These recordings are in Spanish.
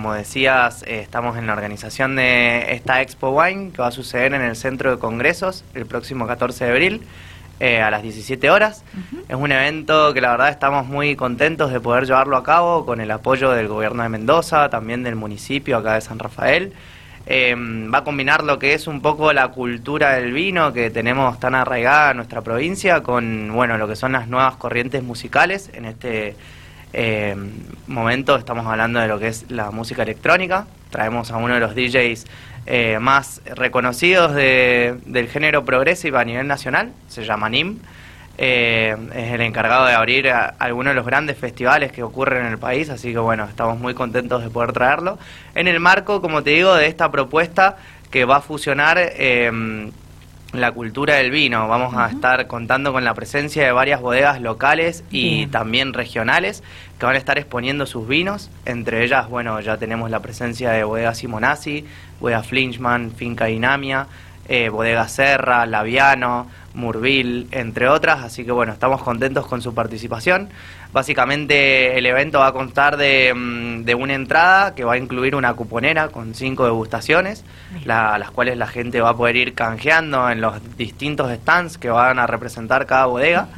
Como decías, eh, estamos en la organización de esta Expo Wine que va a suceder en el Centro de Congresos el próximo 14 de abril eh, a las 17 horas. Es un evento que la verdad estamos muy contentos de poder llevarlo a cabo con el apoyo del gobierno de Mendoza, también del municipio acá de San Rafael. Eh, va a combinar lo que es un poco la cultura del vino que tenemos tan arraigada en nuestra provincia con bueno lo que son las nuevas corrientes musicales en este eh, momento estamos hablando de lo que es la música electrónica. Traemos a uno de los DJs eh, más reconocidos del género progresivo a nivel nacional, se llama NIM. Eh, es el encargado de abrir algunos de los grandes festivales que ocurren en el país, así que bueno, estamos muy contentos de poder traerlo. En el marco, como te digo, de esta propuesta que va a fusionar eh, la cultura del vino. Vamos a estar contando con la presencia de varias bodegas locales y también regionales que van a estar exponiendo sus vinos. Entre ellas, bueno, ya tenemos la presencia de Bodega Simonazzi, Bodega Flinchman, Finca Dinamia, eh, Bodega Serra, Laviano, Murville, entre otras. Así que bueno, estamos contentos con su participación. Básicamente el evento va a constar de, mm, una entrada que va a incluir una cuponera con cinco degustaciones, las cuales la gente va a poder ir canjeando en los distintos stands que van a representar cada bodega.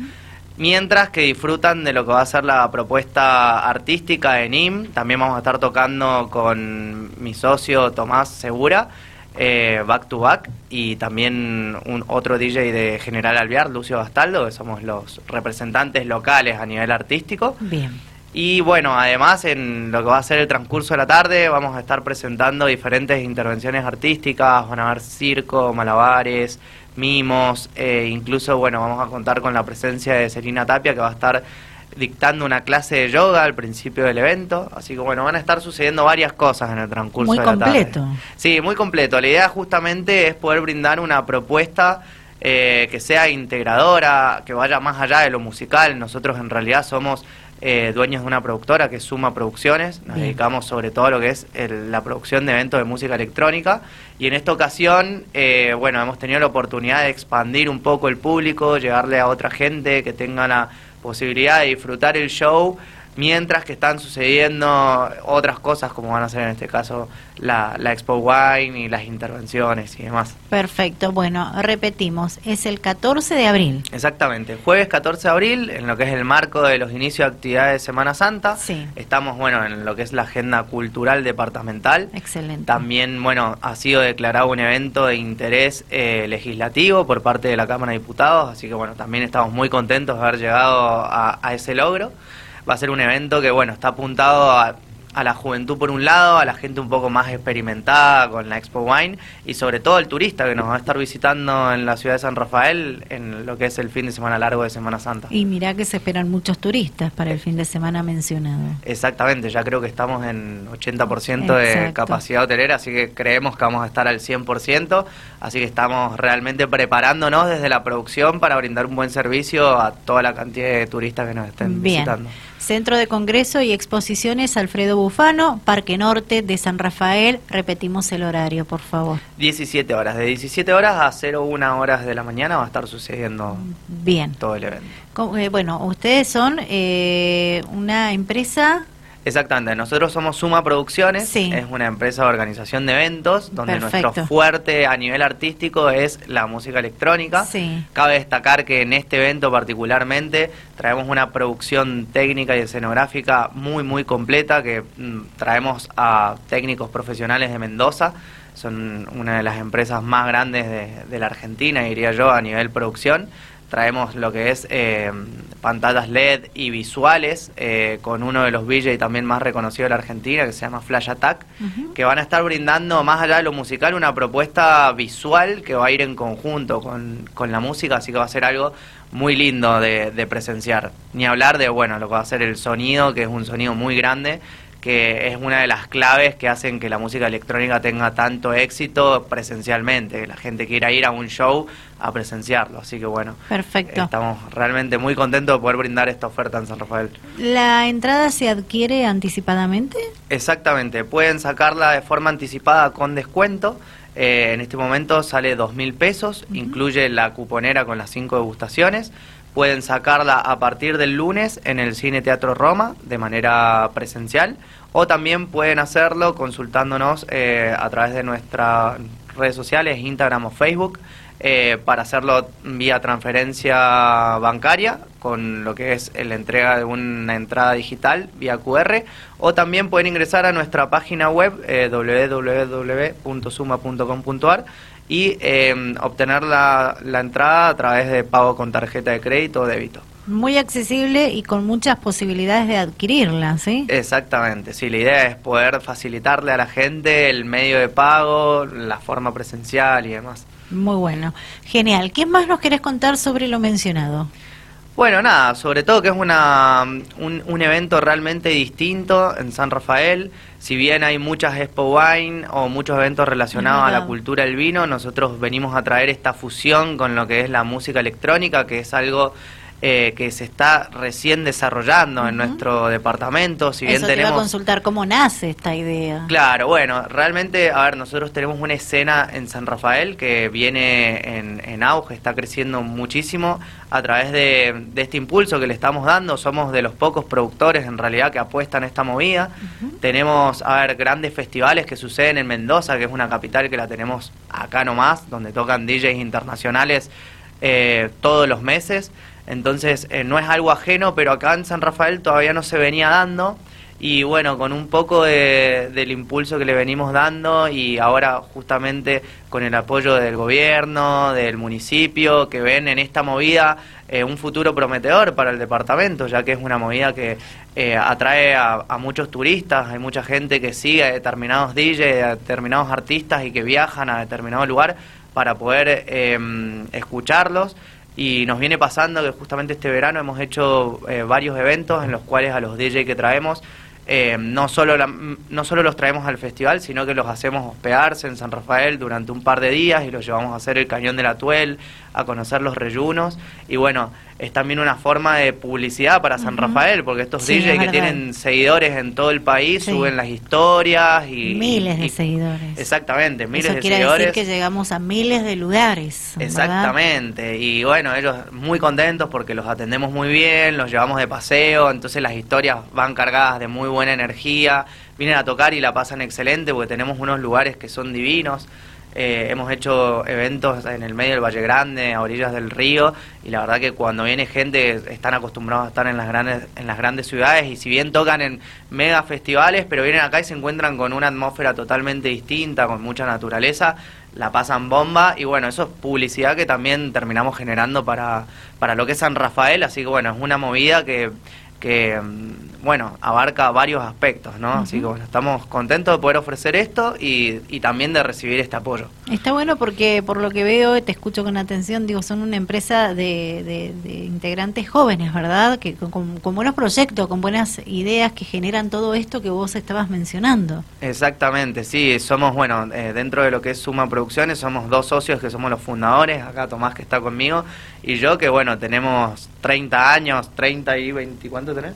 Mientras que disfrutan de lo que va a ser la propuesta artística de NIM, también vamos a estar tocando con mi socio Tomás Segura, eh, back to back y también un otro DJ de General Alvear, Lucio Bastaldo, que somos los representantes locales a nivel artístico. Bien. Y bueno, además en lo que va a ser el transcurso de la tarde vamos a estar presentando diferentes intervenciones artísticas, van a haber circo, malabares, mimos, eh, incluso bueno, vamos a contar con la presencia de Selina Tapia que va a estar dictando una clase de yoga al principio del evento. Así que bueno, van a estar sucediendo varias cosas en el transcurso de la tarde. Muy completo. Sí, muy completo. La idea justamente es poder brindar una propuesta eh, que sea integradora, que vaya más allá de lo musical. Nosotros en realidad somos eh, dueños de una productora que es Suma Producciones. Nos dedicamos sobre todo a lo que es la producción de eventos de música electrónica. Y en esta ocasión, eh, bueno, hemos tenido la oportunidad de expandir un poco el público, llegarle a otra gente que tenga la posibilidad de disfrutar el show mientras que están sucediendo otras cosas como van a ser en este caso la, la, Expo Wine y las intervenciones y demás. Perfecto, bueno, repetimos, es el 14 de abril. Exactamente, jueves 14 de abril, en lo que es el marco de los inicios de actividades de Semana Santa. Sí. Estamos, bueno, en lo que es la agenda cultural departamental. Excelente. También, bueno, ha sido declarado un evento de interés eh, legislativo por parte de la Cámara de Diputados, así que, bueno, también estamos muy contentos de haber llegado a ese logro va a ser un evento que, bueno, está apuntado a a la juventud por un lado, a la gente un poco más experimentada con la Expo Wine y sobre todo el turista que nos va a estar visitando en la ciudad de San Rafael en lo que es el fin de semana largo de Semana Santa. Y mirá que se esperan muchos turistas para el fin de semana mencionado. Exactamente, ya creo que estamos en 80% de capacidad hotelera, así que creemos que vamos a estar al 100%, así que estamos realmente preparándonos desde la producción para brindar un buen servicio a toda la cantidad de turistas que nos estén Bien. visitando. Centro de Congreso y Exposiciones Alfredo Bufano, Parque Norte de San Rafael. Repetimos el horario, por favor. 17 horas. De 17 horas a 01 horas de la mañana va a estar sucediendo Bien. todo el evento. Eh, bueno, ustedes son eh, una empresa Exactamente, nosotros somos Suma Producciones, es una empresa de organización de eventos donde nuestro fuerte a nivel artístico es la música electrónica. Cabe destacar que en este evento particularmente traemos una producción técnica y escenográfica muy muy completa que mm, traemos a técnicos profesionales de Mendoza, son una de las empresas más grandes de, de la Argentina, diría yo, a nivel producción traemos lo que es eh, pantallas LED y visuales eh, con uno de los VJ también más reconocidos de la Argentina que se llama Flash Attack, que van a estar brindando más allá de lo musical una propuesta visual que va a ir en conjunto con, con la música, así que va a ser algo muy lindo de, de presenciar. Ni hablar de, bueno, lo que va a ser el sonido, que es un sonido muy grande que es una de las claves que hacen que la música electrónica tenga tanto éxito presencialmente, que la gente quiera ir a un show a presenciarlo. Así que bueno, perfecto. Estamos realmente muy contentos de poder brindar esta oferta en San Rafael. ¿La entrada se adquiere anticipadamente? Exactamente, pueden sacarla de forma anticipada con descuento. Eh, en este momento sale dos mil pesos, incluye la cuponera con las cinco degustaciones pueden sacarla a partir del lunes en el Cine Teatro Roma de manera presencial o también pueden hacerlo consultándonos eh, a través de nuestras redes sociales, Instagram o Facebook, eh, para hacerlo vía transferencia bancaria con lo que es la entrega de una entrada digital vía QR o también pueden ingresar a nuestra página web eh, www.suma.com.ar y eh, obtener la, la entrada a través de pago con tarjeta de crédito o débito. Muy accesible y con muchas posibilidades de adquirirla, ¿sí? Exactamente, sí, la idea es poder facilitarle a la gente el medio de pago, la forma presencial y demás. Muy bueno, genial. ¿Qué más nos querés contar sobre lo mencionado? Bueno, nada, sobre todo que es una, un, un, evento realmente distinto en San Rafael. Si bien hay muchas Expo Wine o muchos eventos relacionados a la cultura del vino, nosotros venimos a traer esta fusión con lo que es la música electrónica, que es algo eh, que se está recién desarrollando en nuestro departamento. Si bien Eso tenemos... a consultar cómo nace esta idea. Claro, bueno, realmente, a ver, nosotros tenemos una escena en San Rafael que viene en, en auge, está creciendo muchísimo a través de, de, este impulso que le estamos dando. Somos de los pocos productores en realidad que apuestan a esta movida. Tenemos, a ver, grandes festivales que suceden en Mendoza, que es una capital que la tenemos acá nomás, donde tocan DJs internacionales eh, todos los meses. Entonces eh, no es algo ajeno, pero acá en San Rafael todavía no se venía dando. Y bueno, con un poco de, del impulso que le venimos dando y ahora justamente con el apoyo del gobierno, del municipio, que ven en esta movida eh, un futuro prometedor para el departamento, ya que es una movida que eh, atrae a, muchos turistas, hay mucha gente que sigue a determinados DJs, a determinados artistas y que viajan a determinado lugar para poder eh, escucharlos y nos viene pasando que justamente este verano hemos hecho eh, varios eventos en los cuales a los DJ que traemos eh, no, solo no solo los traemos al festival, sino que los hacemos hospedarse en San Rafael durante un par de días y los llevamos a hacer el Cañón de la Tuel, a conocer los reyunos. Y bueno, es también una forma de publicidad para San Rafael, porque estos DJs que tienen seguidores en todo el país suben las historias y... Miles de seguidores. Exactamente, miles Eso de quiere seguidores. decir que llegamos a miles de lugares. Exactamente, y bueno, ellos muy contentos porque los atendemos muy bien, los llevamos de paseo, entonces las historias van cargadas de muy buena energía, vienen a tocar y la pasan excelente porque tenemos unos lugares que son divinos. Eh, hemos hecho eventos en el medio del Valle Grande, a orillas del río, y la verdad que cuando viene gente están acostumbrados a estar en las grandes, en las grandes ciudades, y si bien tocan en mega festivales, pero vienen acá y se encuentran con una atmósfera totalmente distinta, con mucha naturaleza, la pasan bomba, y bueno, eso es publicidad que también terminamos generando para, para lo que es San Rafael, así que bueno, es una movida que que mm, bueno, abarca varios aspectos, ¿no? Así que bueno, estamos contentos de poder ofrecer esto y, y, también de recibir este apoyo. Está bueno porque por lo que veo, te escucho con atención, digo, son una empresa de, de, de integrantes jóvenes, ¿verdad? Que con, con, buenos proyectos, con buenas ideas que generan todo esto que vos estabas mencionando. Exactamente, sí, somos, bueno, eh, dentro de lo que es Suma Producciones, somos dos socios que somos los fundadores, acá Tomás que está conmigo, y yo que, bueno, tenemos 30 años, 30 y 20, ¿cuánto tenés?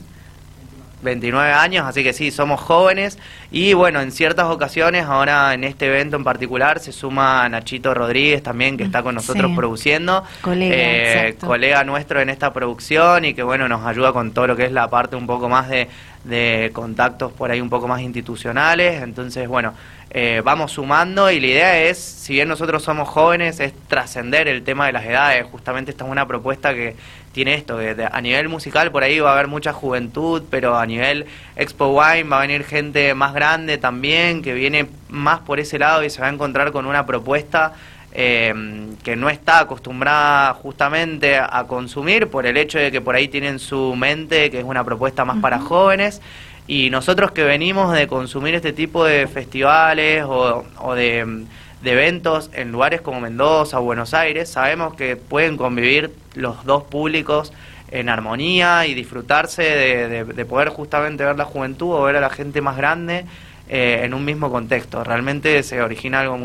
29 años, así que sí, somos jóvenes y bueno, en ciertas ocasiones, ahora en este evento en particular, se suma Nachito Rodríguez también, que está con nosotros sí. produciendo, colega, eh, colega nuestro en esta producción y que bueno, nos ayuda con todo lo que es la parte un poco más de, de contactos por ahí un poco más institucionales, entonces bueno, eh, vamos sumando y la idea es, si bien nosotros somos jóvenes, es trascender el tema de las edades. Justamente esta es una propuesta que tiene esto, que a nivel musical por ahí va a haber mucha juventud, pero a nivel Expo Wine va a venir gente más grande también, que viene más por ese lado y se va a encontrar con una propuesta eh, que no está acostumbrada justamente a consumir por el hecho de que por ahí tienen su mente, que es una propuesta más uh -huh. para jóvenes. Y nosotros que venimos de consumir este tipo de festivales o, o de, de, eventos en lugares como Mendoza o Buenos Aires, sabemos que pueden convivir los dos públicos en armonía y disfrutarse de, de, de poder justamente ver la juventud o ver a la gente más grande eh, en un mismo contexto. Realmente se origina algo muy